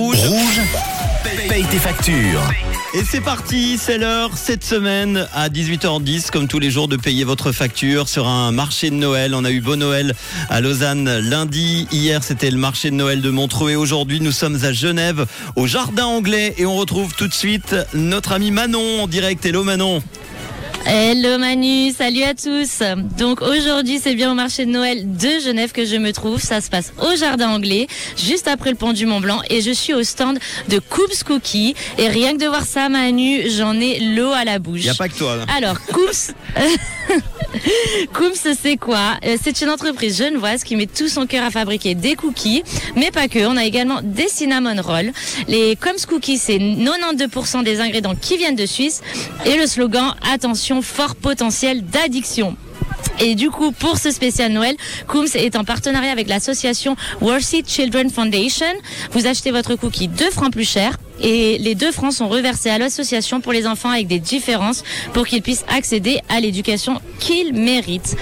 Rouge. Rouge, paye tes factures. Et c'est parti, c'est l'heure cette semaine à 18h10 comme tous les jours de payer votre facture sur un marché de Noël. On a eu Beau Noël à Lausanne lundi, hier c'était le marché de Noël de Montreux et aujourd'hui nous sommes à Genève au Jardin Anglais et on retrouve tout de suite notre ami Manon en direct. Hello Manon. Hello Manu, salut à tous. Donc aujourd'hui c'est bien au marché de Noël de Genève que je me trouve. Ça se passe au Jardin Anglais, juste après le pont du Mont Blanc. Et je suis au stand de Coops Cookie. Et rien que de voir ça Manu, j'en ai l'eau à la bouche. N'y a pas que toi. Là. Alors Coops... Coops, c'est quoi? Euh, C'est une entreprise genevoise qui met tout son cœur à fabriquer des cookies, mais pas que. On a également des cinnamon rolls. Les Coops Cookies, c'est 92% des ingrédients qui viennent de Suisse. Et le slogan, attention, fort potentiel d'addiction. Et du coup, pour ce spécial Noël, Cooms est en partenariat avec l'association Worthy Children Foundation. Vous achetez votre cookie 2 francs plus cher et les 2 francs sont reversés à l'association pour les enfants avec des différences pour qu'ils puissent accéder à l'éducation qu'ils méritent.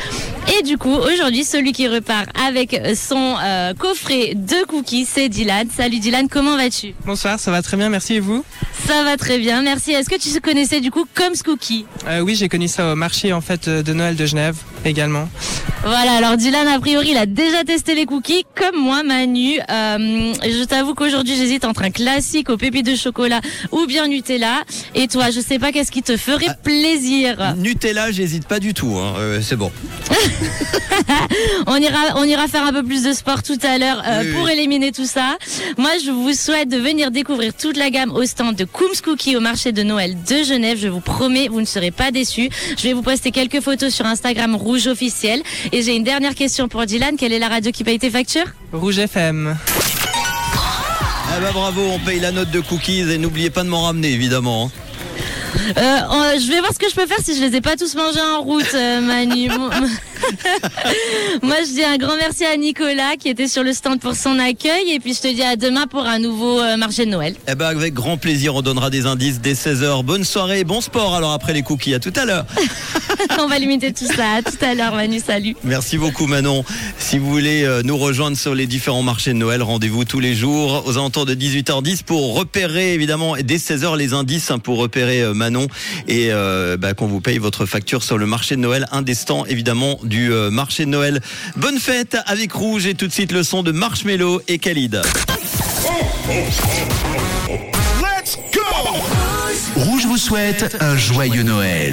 Et du coup, aujourd'hui, celui qui repart avec son euh, coffret de cookies, c'est Dylan. Salut Dylan, comment vas-tu? Bonsoir, ça va très bien, merci et vous? Ça va très bien, merci. Est-ce que tu connaissais du coup Coms Cookie euh, Oui, j'ai connu ça au marché en fait de Noël de Genève également. Voilà, alors Dylan, a priori, il a déjà testé les cookies, comme moi, Manu. Euh, je t'avoue qu'aujourd'hui, j'hésite entre un classique au pépites de chocolat ou bien Nutella. Et toi, je sais pas qu'est-ce qui te ferait Ah, plaisir. Nutella, j'hésite pas du tout. Hein. Euh, c'est bon. on ira, on ira faire un peu plus de sport tout à l'heure euh, Oui, pour oui. éliminer tout ça. Moi, je vous souhaite de venir découvrir toute la gamme au stand de Cooms Cookie au marché de Noël de Genève. Je vous promets, vous ne serez pas déçus. Je vais vous poster quelques photos sur Instagram Rouge officiel. Et j'ai une dernière question pour Dylan. Quelle est la radio qui paye tes factures? Rouge FM. Ah bah bravo, on paye la note de cookies et n'oubliez pas de m'en ramener évidemment. hein. Euh, je vais voir ce que je peux faire si je les ai pas tous mangés en route, euh, Manu. Moi, je dis un grand merci à Nicolas qui était sur le stand pour son accueil. Et puis, je te dis à demain pour un nouveau euh, marché de Noël. Eh ben avec grand plaisir, on donnera des indices dès 16h. Bonne soirée, bon sport alors après les cookies. À tout à l'heure. On va limiter tout ça. À tout à l'heure, Manu. Salut. Merci beaucoup Manon. Si vous voulez euh, nous rejoindre sur les différents marchés de Noël, rendez-vous tous les jours aux alentours de 18h10 pour repérer évidemment et dès 16h les indices hein, pour repérer euh, Manon et euh, bah, qu'on vous paye votre facture sur le marché de Noël, un des stands évidemment du euh, marché de Noël. Bonne fête avec Rouge et tout de suite le son de Marshmello et Khalid. Rouge vous souhaite un joyeux Noël.